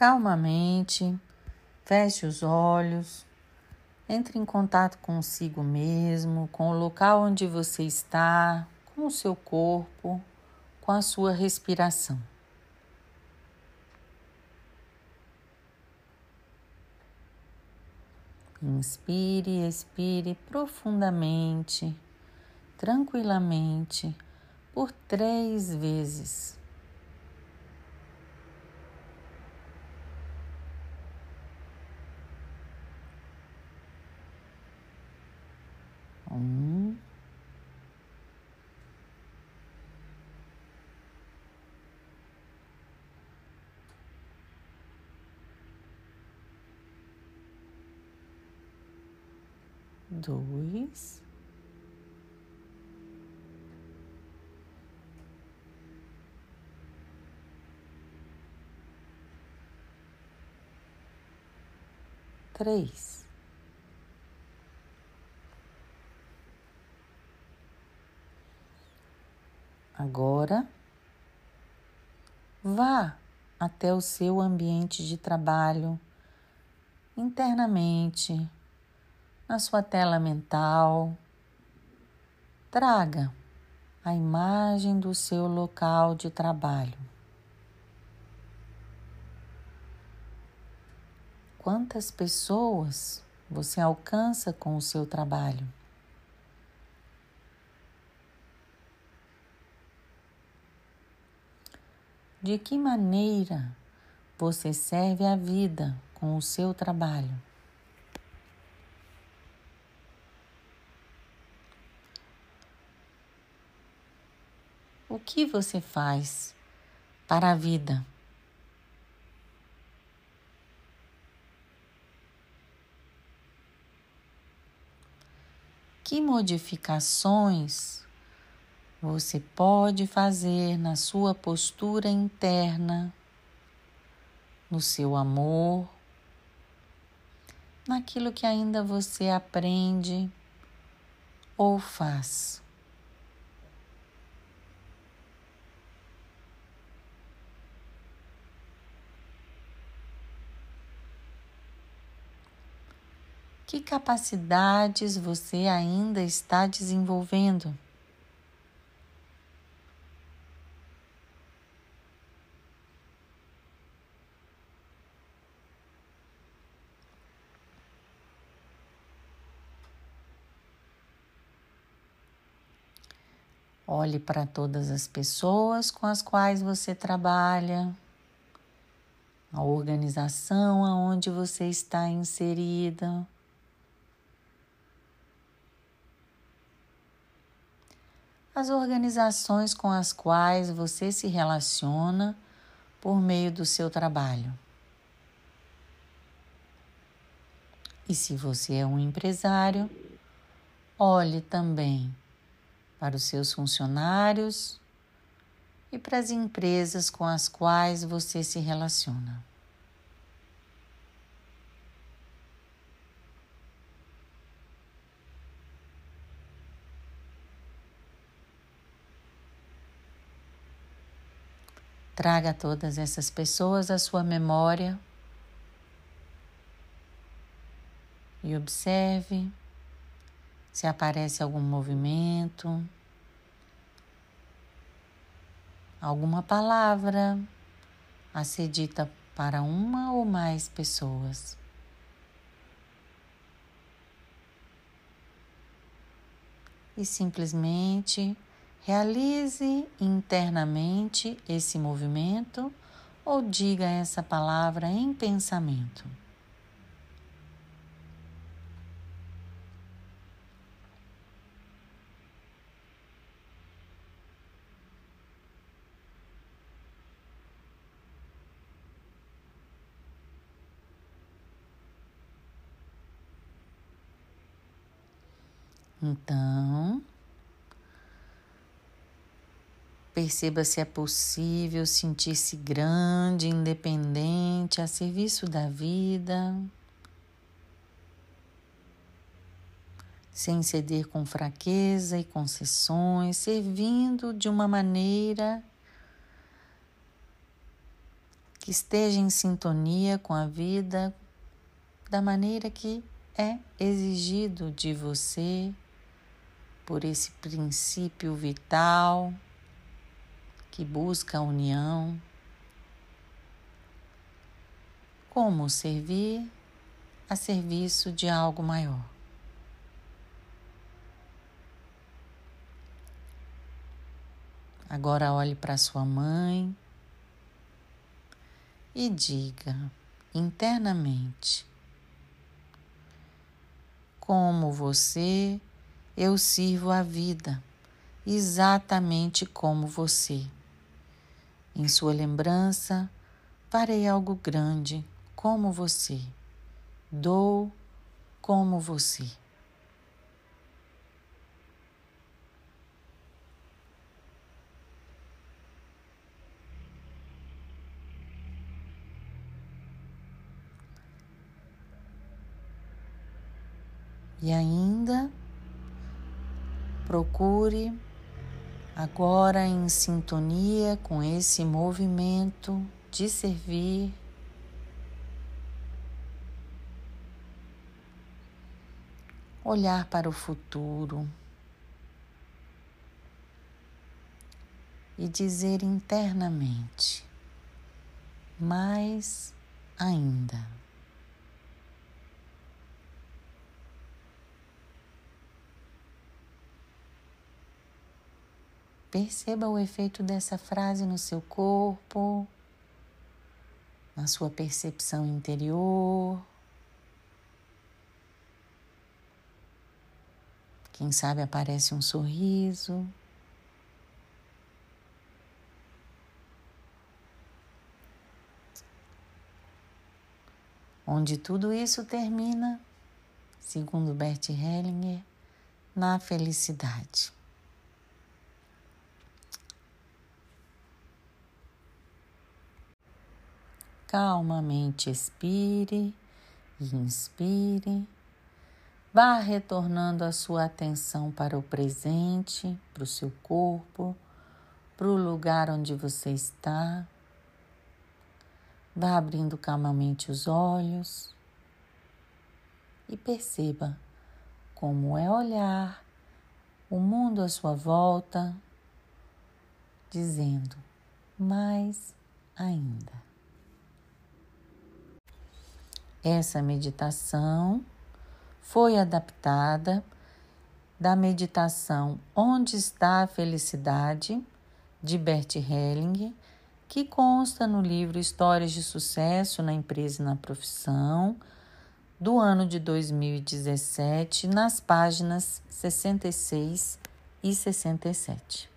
calmamente, feche os olhos, entre em contato consigo mesmo, com o local onde você está, com o seu corpo, com a sua respiração. Inspire, expire profundamente, tranquilamente, por três vezes. Um. Dois. Três. Agora, vá até o seu ambiente de trabalho, internamente, na sua tela mental. Traga a imagem do seu local de trabalho. Quantas pessoas você alcança com o seu trabalho? De que maneira você serve a vida com o seu trabalho? O que você faz para a vida? Que modificações você pode fazer na sua postura interna, no seu amor, naquilo que ainda você aprende ou faz. Que capacidades você ainda está desenvolvendo? Olhe para todas as pessoas com as quais você trabalha, a organização aonde você está inserida. As organizações com as quais você se relaciona por meio do seu trabalho. E se você é um empresário, olhe também para os seus funcionários e para as empresas com as quais você se relaciona. Traga todas essas pessoas à sua memória e observe se aparece algum movimento, alguma palavra a ser dita para uma ou mais pessoas. E simplesmente realize internamente esse movimento ou diga essa palavra em pensamento. Então, perceba se é possível sentir-se grande, independente, a serviço da vida, sem ceder com fraqueza e concessões, servindo de uma maneira que esteja em sintonia com a vida da maneira que é exigido de você por esse princípio vital que busca a união. Como servir a serviço de algo maior. Agora olhe para sua mãe e diga internamente: Como você, eu sirvo a vida, exatamente como você. Em sua lembrança, farei algo grande como você. Dou como você. E ainda procure agora em sintonia com esse movimento de servir, olhar para o futuro e dizer internamente, mais ainda. Perceba o efeito dessa frase no seu corpo, na sua percepção interior. Quem sabe aparece um sorriso. Onde tudo isso termina, segundo Bert Hellinger, na felicidade. Calmamente expire e inspire. Vá retornando a sua atenção para o presente, para o seu corpo, para o lugar onde você está. Vá abrindo calmamente os olhos e perceba como é olhar o mundo à sua volta, dizendo mais ainda. Essa meditação foi adaptada da meditação Onde está a Felicidade, de Bert Hellinger, que consta no livro Histórias de Sucesso na Empresa e na Profissão, do ano de 2017, nas páginas 66 e 67.